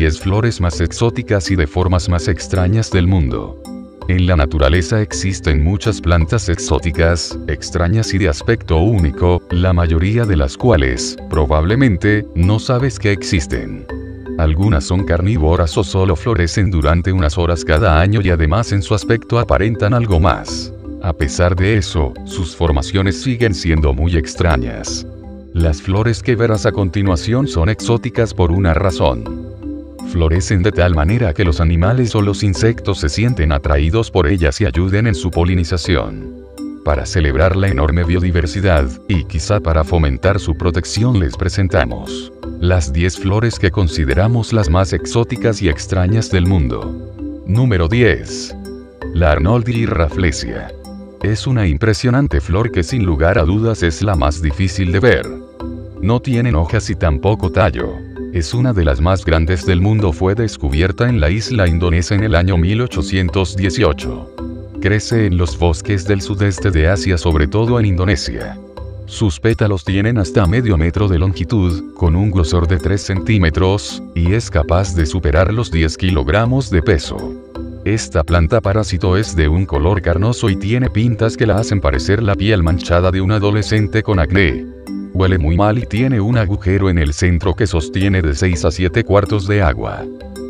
10 flores más exóticas y de formas más extrañas del mundo. En la naturaleza existen muchas plantas exóticas, extrañas y de aspecto único, la mayoría de las cuales, probablemente, no sabes que existen. Algunas son carnívoras o solo florecen durante unas horas cada año y además en su aspecto aparentan algo más. A pesar de eso, sus formaciones siguen siendo muy extrañas. Las flores que verás a continuación son exóticas por una razón. Florecen de tal manera que los animales o los insectos se sienten atraídos por ellas y ayuden en su polinización. Para celebrar la enorme biodiversidad, y quizá para fomentar su protección les presentamos las 10 flores que consideramos las más exóticas y extrañas del mundo. Número 10. La Arnoldi Rafflesia. Es una impresionante flor que sin lugar a dudas es la más difícil de ver. No tienen hojas y tampoco tallo. Es una de las más grandes del mundo. Fue descubierta en la isla indonesia en el año 1818. Crece en los bosques del sudeste de Asia, sobre todo en Indonesia. Sus pétalos tienen hasta medio metro de longitud, con un grosor de 3 centímetros, y es capaz de superar los 10 kilogramos de peso. Esta planta parásito es de un color carnoso y tiene pintas que la hacen parecer la piel manchada de un adolescente con acné. Huele muy mal y tiene un agujero en el centro que sostiene de 6 a 7 cuartos de agua.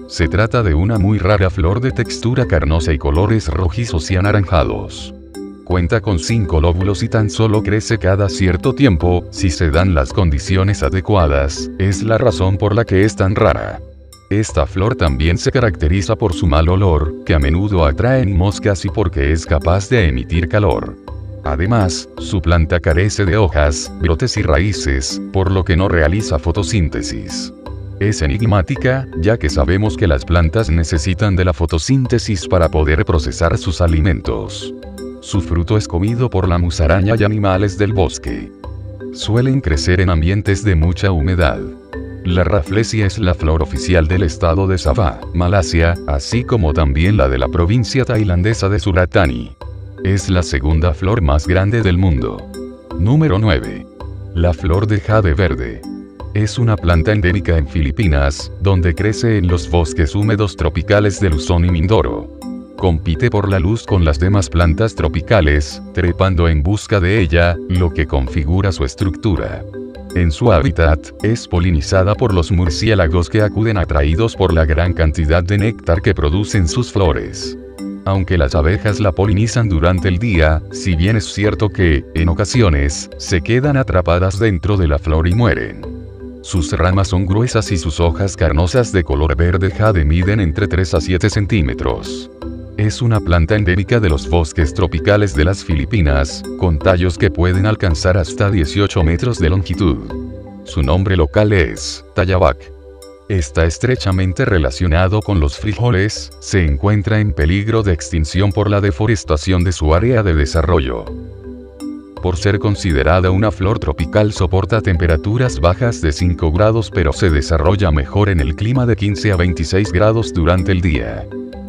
Se trata de una muy rara flor de textura carnosa y colores rojizos y anaranjados. Cuenta con cinco lóbulos y tan solo crece cada cierto tiempo, si se dan las condiciones adecuadas, es la razón por la que es tan rara. Esta flor también se caracteriza por su mal olor, que a menudo atraen moscas y porque es capaz de emitir calor. Además, su planta carece de hojas, brotes y raíces, por lo que no realiza fotosíntesis. Es enigmática, ya que sabemos que las plantas necesitan de la fotosíntesis para poder procesar sus alimentos. Su fruto es comido por la musaraña y animales del bosque. Suelen crecer en ambientes de mucha humedad. La raflesia es la flor oficial del estado de Sabah, Malasia, así como también la de la provincia tailandesa de Suratani. Es la segunda flor más grande del mundo. Número 9. La flor de jade verde. Es una planta endémica en Filipinas, donde crece en los bosques húmedos tropicales de Luzón y Mindoro. Compite por la luz con las demás plantas tropicales, trepando en busca de ella, lo que configura su estructura. En su hábitat, es polinizada por los murciélagos que acuden atraídos por la gran cantidad de néctar que producen sus flores. Aunque las abejas la polinizan durante el día, si bien es cierto que, en ocasiones, se quedan atrapadas dentro de la flor y mueren. Sus ramas son gruesas y sus hojas carnosas de color verde jade miden entre 3 a 7 centímetros. Es una planta endémica de los bosques tropicales de las Filipinas, con tallos que pueden alcanzar hasta 18 metros de longitud. Su nombre local es Tayabac. Está estrechamente relacionado con los frijoles, se encuentra en peligro de extinción por la deforestación de su área de desarrollo. Por ser considerada una flor tropical soporta temperaturas bajas de 5 grados pero se desarrolla mejor en el clima de 15 a 26 grados durante el día.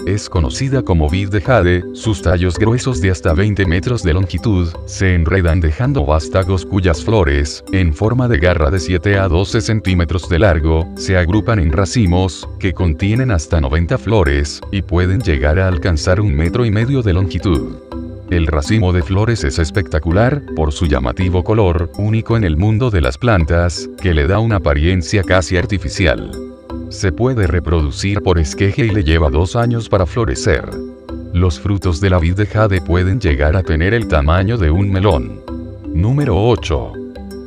Es conocida como vid de jade, sus tallos gruesos de hasta 20 metros de longitud, se enredan dejando vástagos cuyas flores, en forma de garra de 7 a 12 centímetros de largo, se agrupan en racimos, que contienen hasta 90 flores, y pueden llegar a alcanzar un metro y medio de longitud. El racimo de flores es espectacular, por su llamativo color, único en el mundo de las plantas, que le da una apariencia casi artificial. Se puede reproducir por esqueje y le lleva dos años para florecer. Los frutos de la vid de jade pueden llegar a tener el tamaño de un melón. Número 8.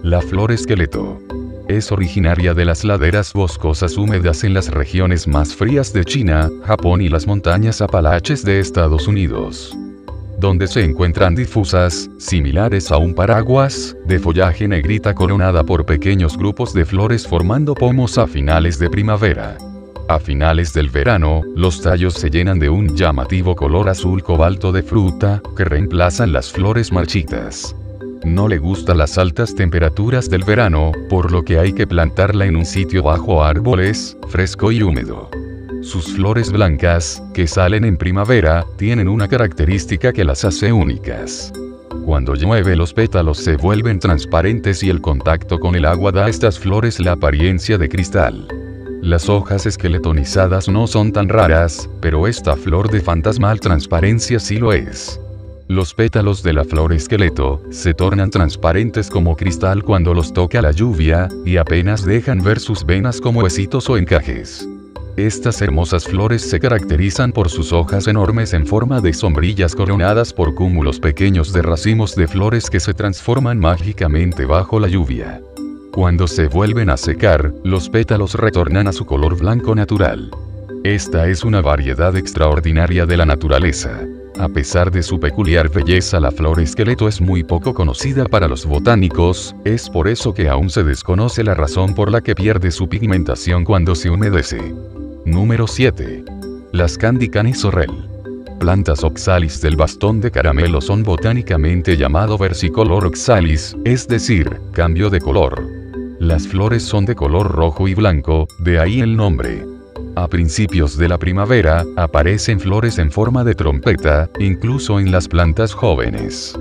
La flor esqueleto. Es originaria de las laderas boscosas húmedas en las regiones más frías de China, Japón y las montañas Apalaches de Estados Unidos donde se encuentran difusas, similares a un paraguas, de follaje negrita coronada por pequeños grupos de flores formando pomos a finales de primavera. A finales del verano, los tallos se llenan de un llamativo color azul cobalto de fruta, que reemplazan las flores marchitas. No le gustan las altas temperaturas del verano, por lo que hay que plantarla en un sitio bajo árboles, fresco y húmedo. Sus flores blancas, que salen en primavera, tienen una característica que las hace únicas. Cuando llueve los pétalos se vuelven transparentes y el contacto con el agua da a estas flores la apariencia de cristal. Las hojas esqueletonizadas no son tan raras, pero esta flor de fantasmal transparencia sí lo es. Los pétalos de la flor esqueleto se tornan transparentes como cristal cuando los toca la lluvia, y apenas dejan ver sus venas como huesitos o encajes. Estas hermosas flores se caracterizan por sus hojas enormes en forma de sombrillas coronadas por cúmulos pequeños de racimos de flores que se transforman mágicamente bajo la lluvia. Cuando se vuelven a secar, los pétalos retornan a su color blanco natural. Esta es una variedad extraordinaria de la naturaleza. A pesar de su peculiar belleza, la flor esqueleto es muy poco conocida para los botánicos, es por eso que aún se desconoce la razón por la que pierde su pigmentación cuando se humedece. Número 7. Las Candicanis sorrel. Plantas oxalis del bastón de caramelo son botánicamente llamado versicolor oxalis, es decir, cambio de color. Las flores son de color rojo y blanco, de ahí el nombre. A principios de la primavera, aparecen flores en forma de trompeta, incluso en las plantas jóvenes.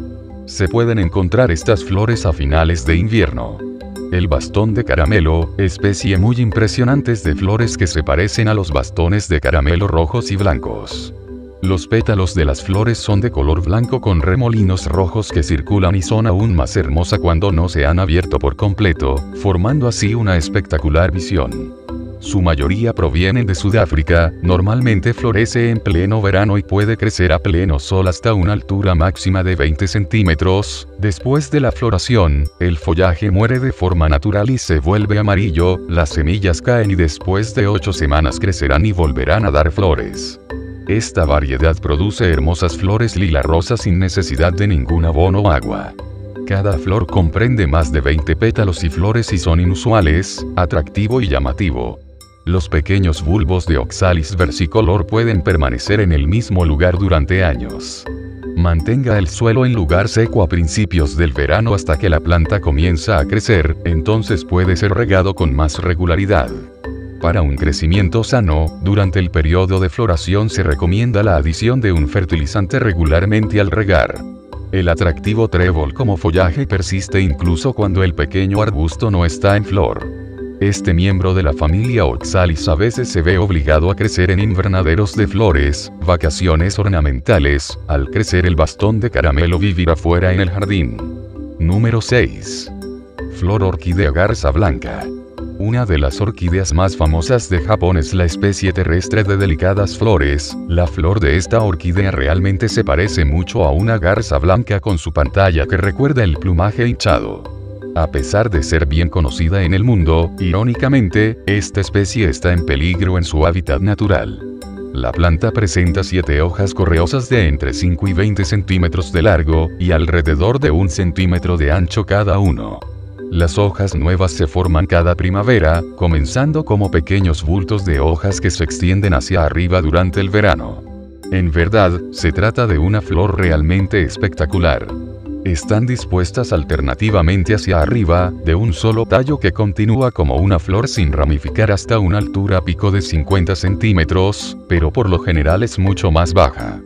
Se pueden encontrar estas flores a finales de invierno. El bastón de caramelo, especie muy impresionante de flores que se parecen a los bastones de caramelo rojos y blancos. Los pétalos de las flores son de color blanco con remolinos rojos que circulan y son aún más hermosa cuando no se han abierto por completo, formando así una espectacular visión. Su mayoría provienen de Sudáfrica, normalmente florece en pleno verano y puede crecer a pleno sol hasta una altura máxima de 20 centímetros. Después de la floración, el follaje muere de forma natural y se vuelve amarillo, las semillas caen y después de 8 semanas crecerán y volverán a dar flores. Esta variedad produce hermosas flores lila rosa sin necesidad de ningún abono o agua. Cada flor comprende más de 20 pétalos y flores y son inusuales, atractivo y llamativo. Los pequeños bulbos de Oxalis versicolor pueden permanecer en el mismo lugar durante años. Mantenga el suelo en lugar seco a principios del verano hasta que la planta comienza a crecer, entonces puede ser regado con más regularidad. Para un crecimiento sano, durante el periodo de floración se recomienda la adición de un fertilizante regularmente al regar. El atractivo trébol como follaje persiste incluso cuando el pequeño arbusto no está en flor. Este miembro de la familia Oxalis a veces se ve obligado a crecer en invernaderos de flores, vacaciones ornamentales, al crecer el bastón de caramelo vivirá fuera en el jardín. Número 6. Flor orquídea garza blanca. Una de las orquídeas más famosas de Japón es la especie terrestre de delicadas flores, la flor de esta orquídea realmente se parece mucho a una garza blanca con su pantalla que recuerda el plumaje hinchado. A pesar de ser bien conocida en el mundo, irónicamente, esta especie está en peligro en su hábitat natural. La planta presenta siete hojas correosas de entre 5 y 20 centímetros de largo, y alrededor de un centímetro de ancho cada uno. Las hojas nuevas se forman cada primavera, comenzando como pequeños bultos de hojas que se extienden hacia arriba durante el verano. En verdad, se trata de una flor realmente espectacular están dispuestas alternativamente hacia arriba, de un solo tallo que continúa como una flor sin ramificar hasta una altura pico de 50 centímetros, pero por lo general es mucho más baja.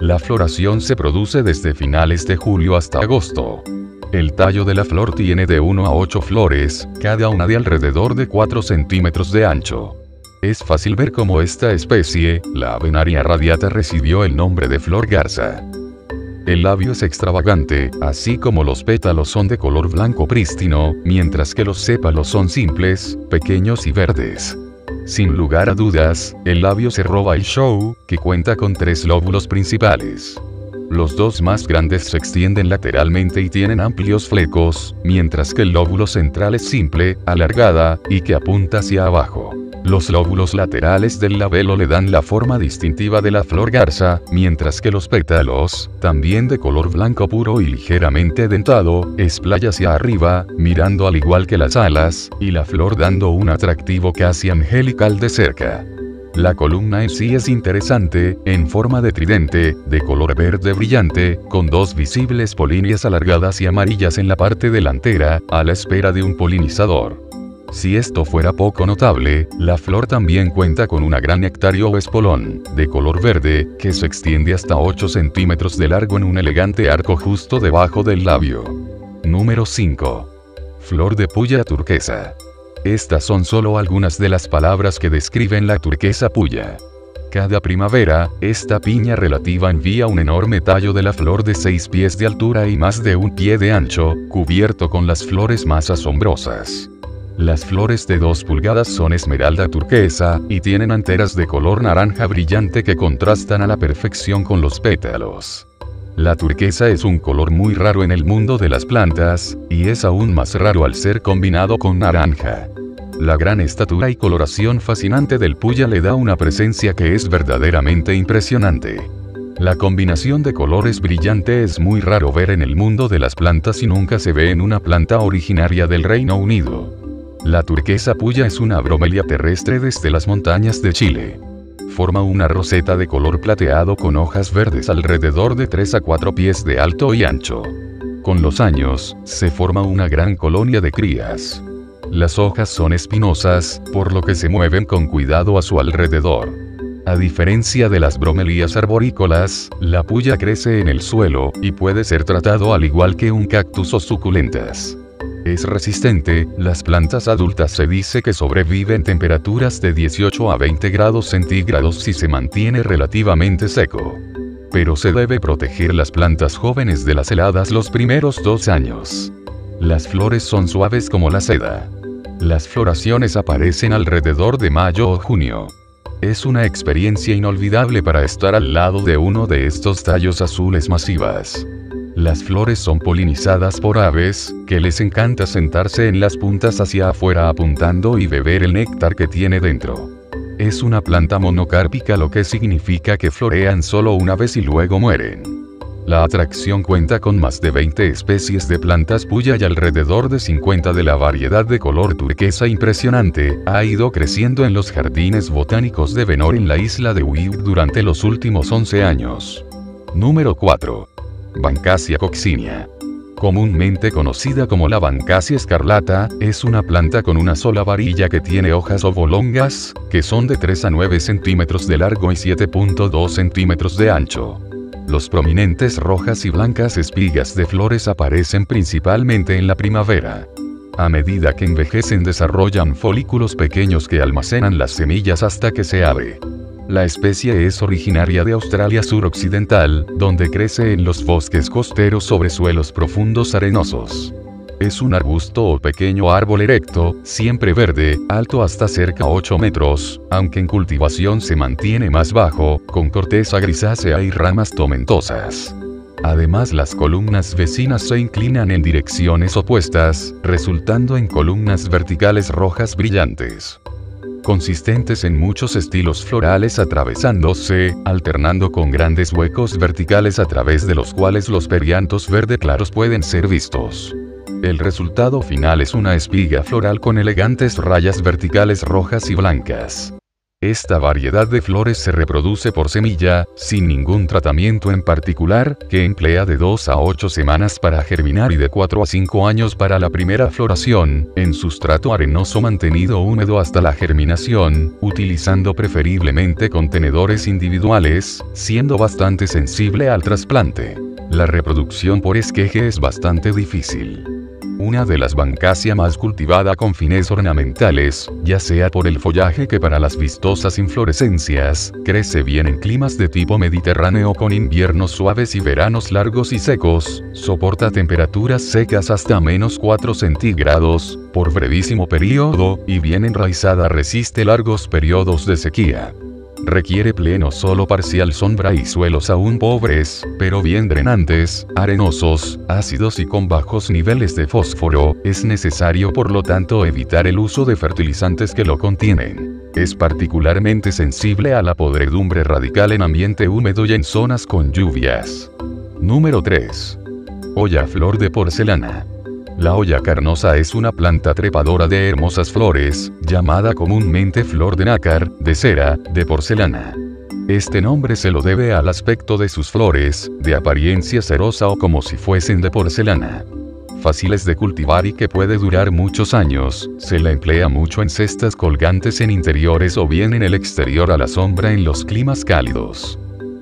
La floración se produce desde finales de julio hasta agosto. El tallo de la flor tiene de 1 a 8 flores, cada una de alrededor de 4 centímetros de ancho. Es fácil ver cómo esta especie, la Avenaria radiata recibió el nombre de flor garza. El labio es extravagante, así como los pétalos son de color blanco prístino, mientras que los sépalos son simples, pequeños y verdes. Sin lugar a dudas, el labio se roba el show, que cuenta con tres lóbulos principales. Los dos más grandes se extienden lateralmente y tienen amplios flecos, mientras que el lóbulo central es simple, alargada, y que apunta hacia abajo. Los lóbulos laterales del labelo le dan la forma distintiva de la flor garza, mientras que los pétalos, también de color blanco puro y ligeramente dentado, esplaya hacia arriba, mirando al igual que las alas, y la flor dando un atractivo casi angelical de cerca. La columna en sí es interesante, en forma de tridente, de color verde brillante, con dos visibles polinias alargadas y amarillas en la parte delantera, a la espera de un polinizador. Si esto fuera poco notable, la flor también cuenta con una gran nectario o espolón, de color verde, que se extiende hasta 8 centímetros de largo en un elegante arco justo debajo del labio. Número 5. Flor de puya turquesa. Estas son solo algunas de las palabras que describen la turquesa puya. Cada primavera, esta piña relativa envía un enorme tallo de la flor de 6 pies de altura y más de un pie de ancho, cubierto con las flores más asombrosas. Las flores de 2 pulgadas son esmeralda turquesa, y tienen anteras de color naranja brillante que contrastan a la perfección con los pétalos. La turquesa es un color muy raro en el mundo de las plantas, y es aún más raro al ser combinado con naranja. La gran estatura y coloración fascinante del puya le da una presencia que es verdaderamente impresionante. La combinación de colores brillante es muy raro ver en el mundo de las plantas y nunca se ve en una planta originaria del Reino Unido. La turquesa puya es una bromelia terrestre desde las montañas de Chile forma una roseta de color plateado con hojas verdes alrededor de 3 a 4 pies de alto y ancho. Con los años, se forma una gran colonia de crías. Las hojas son espinosas, por lo que se mueven con cuidado a su alrededor. A diferencia de las bromelías arborícolas, la puya crece en el suelo, y puede ser tratado al igual que un cactus o suculentas. Es resistente, las plantas adultas se dice que sobreviven temperaturas de 18 a 20 grados centígrados si se mantiene relativamente seco. Pero se debe proteger las plantas jóvenes de las heladas los primeros dos años. Las flores son suaves como la seda. Las floraciones aparecen alrededor de mayo o junio. Es una experiencia inolvidable para estar al lado de uno de estos tallos azules masivas. Las flores son polinizadas por aves, que les encanta sentarse en las puntas hacia afuera apuntando y beber el néctar que tiene dentro. Es una planta monocárpica lo que significa que florean solo una vez y luego mueren. La atracción cuenta con más de 20 especies de plantas puya y alrededor de 50 de la variedad de color turquesa impresionante, ha ido creciendo en los jardines botánicos de Venor en la isla de Wild durante los últimos 11 años. Número 4. Bancasia coccinea. Comúnmente conocida como la Bancasia escarlata, es una planta con una sola varilla que tiene hojas ovolongas, que son de 3 a 9 centímetros de largo y 7.2 centímetros de ancho. Los prominentes rojas y blancas espigas de flores aparecen principalmente en la primavera. A medida que envejecen desarrollan folículos pequeños que almacenan las semillas hasta que se abre. La especie es originaria de Australia suroccidental, donde crece en los bosques costeros sobre suelos profundos arenosos. Es un arbusto o pequeño árbol erecto, siempre verde, alto hasta cerca 8 metros, aunque en cultivación se mantiene más bajo, con corteza grisácea y ramas tomentosas. Además las columnas vecinas se inclinan en direcciones opuestas, resultando en columnas verticales rojas brillantes consistentes en muchos estilos florales atravesándose, alternando con grandes huecos verticales a través de los cuales los periantos verde claros pueden ser vistos. El resultado final es una espiga floral con elegantes rayas verticales rojas y blancas. Esta variedad de flores se reproduce por semilla, sin ningún tratamiento en particular, que emplea de 2 a 8 semanas para germinar y de 4 a 5 años para la primera floración, en sustrato arenoso mantenido húmedo hasta la germinación, utilizando preferiblemente contenedores individuales, siendo bastante sensible al trasplante. La reproducción por esqueje es bastante difícil una de las bancasia más cultivada con fines ornamentales, ya sea por el follaje que para las vistosas inflorescencias, crece bien en climas de tipo mediterráneo con inviernos suaves y veranos largos y secos, soporta temperaturas secas hasta menos 4 centígrados, por brevísimo periodo, y bien enraizada resiste largos periodos de sequía. Requiere pleno solo parcial sombra y suelos aún pobres, pero bien drenantes, arenosos, ácidos y con bajos niveles de fósforo, es necesario por lo tanto evitar el uso de fertilizantes que lo contienen. Es particularmente sensible a la podredumbre radical en ambiente húmedo y en zonas con lluvias. Número 3. Olla flor de porcelana. La olla carnosa es una planta trepadora de hermosas flores, llamada comúnmente flor de nácar, de cera, de porcelana. Este nombre se lo debe al aspecto de sus flores, de apariencia cerosa o como si fuesen de porcelana. Fáciles de cultivar y que puede durar muchos años, se la emplea mucho en cestas colgantes en interiores o bien en el exterior a la sombra en los climas cálidos.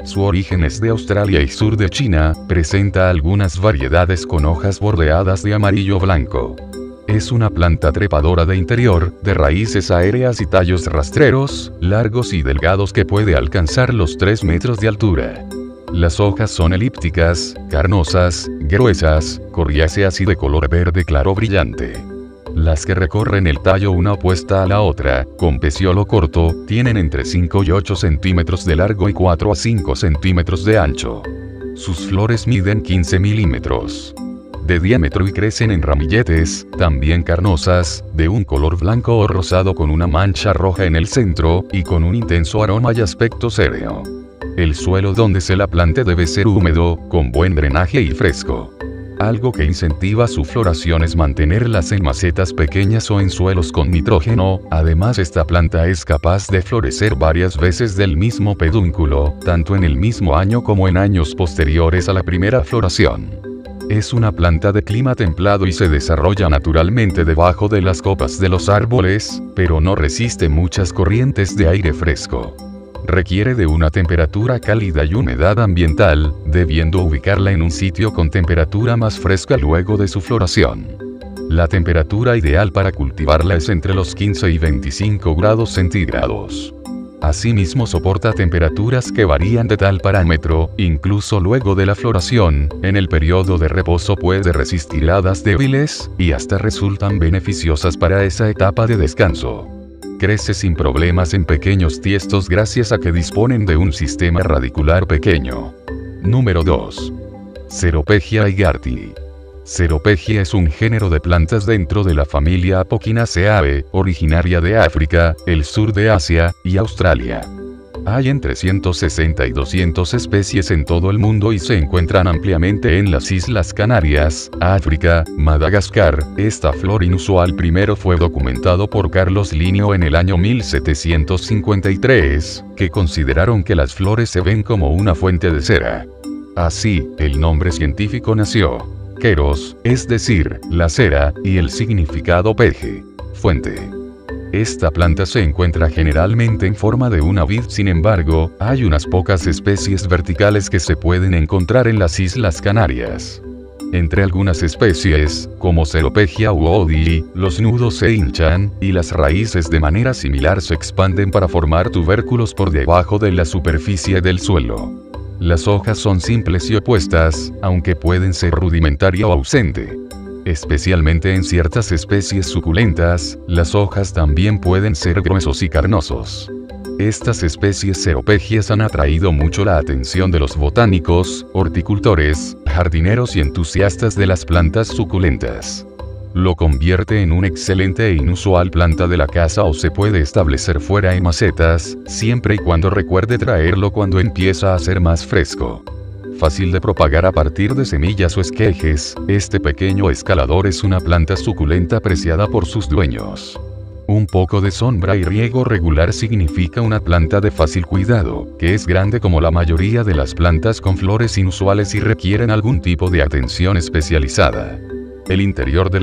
Su origen es de Australia y sur de China, presenta algunas variedades con hojas bordeadas de amarillo blanco. Es una planta trepadora de interior, de raíces aéreas y tallos rastreros, largos y delgados que puede alcanzar los 3 metros de altura. Las hojas son elípticas, carnosas, gruesas, coriáceas y de color verde claro brillante. Las que recorren el tallo una opuesta a la otra, con peciolo corto, tienen entre 5 y 8 centímetros de largo y 4 a 5 centímetros de ancho. Sus flores miden 15 milímetros de diámetro y crecen en ramilletes, también carnosas, de un color blanco o rosado con una mancha roja en el centro, y con un intenso aroma y aspecto serio. El suelo donde se la plante debe ser húmedo, con buen drenaje y fresco. Algo que incentiva su floración es mantenerlas en macetas pequeñas o en suelos con nitrógeno, además esta planta es capaz de florecer varias veces del mismo pedúnculo, tanto en el mismo año como en años posteriores a la primera floración. Es una planta de clima templado y se desarrolla naturalmente debajo de las copas de los árboles, pero no resiste muchas corrientes de aire fresco. Requiere de una temperatura cálida y humedad ambiental, debiendo ubicarla en un sitio con temperatura más fresca luego de su floración. La temperatura ideal para cultivarla es entre los 15 y 25 grados centígrados. Asimismo soporta temperaturas que varían de tal parámetro, incluso luego de la floración, en el periodo de reposo puede resistir heladas débiles, y hasta resultan beneficiosas para esa etapa de descanso. Crece sin problemas en pequeños tiestos gracias a que disponen de un sistema radicular pequeño. Número 2. Ceropegia igarti. Ceropegia es un género de plantas dentro de la familia Apocynaceae, originaria de África, el sur de Asia, y Australia. Hay entre 160 y 200 especies en todo el mundo y se encuentran ampliamente en las Islas Canarias, África, Madagascar. Esta flor inusual primero fue documentado por Carlos Linneo en el año 1753, que consideraron que las flores se ven como una fuente de cera. Así, el nombre científico nació queros, es decir, la cera, y el significado peje, fuente. Esta planta se encuentra generalmente en forma de una vid, sin embargo, hay unas pocas especies verticales que se pueden encontrar en las Islas Canarias. Entre algunas especies, como Ceropegia u Odi, los nudos se hinchan, y las raíces de manera similar se expanden para formar tubérculos por debajo de la superficie del suelo. Las hojas son simples y opuestas, aunque pueden ser rudimentaria o ausente. Especialmente en ciertas especies suculentas, las hojas también pueden ser gruesos y carnosos. Estas especies ceropegias han atraído mucho la atención de los botánicos, horticultores, jardineros y entusiastas de las plantas suculentas lo convierte en una excelente e inusual planta de la casa o se puede establecer fuera en macetas, siempre y cuando recuerde traerlo cuando empieza a ser más fresco. Fácil de propagar a partir de semillas o esquejes, este pequeño escalador es una planta suculenta apreciada por sus dueños. Un poco de sombra y riego regular significa una planta de fácil cuidado, que es grande como la mayoría de las plantas con flores inusuales y requieren algún tipo de atención especializada. El interior de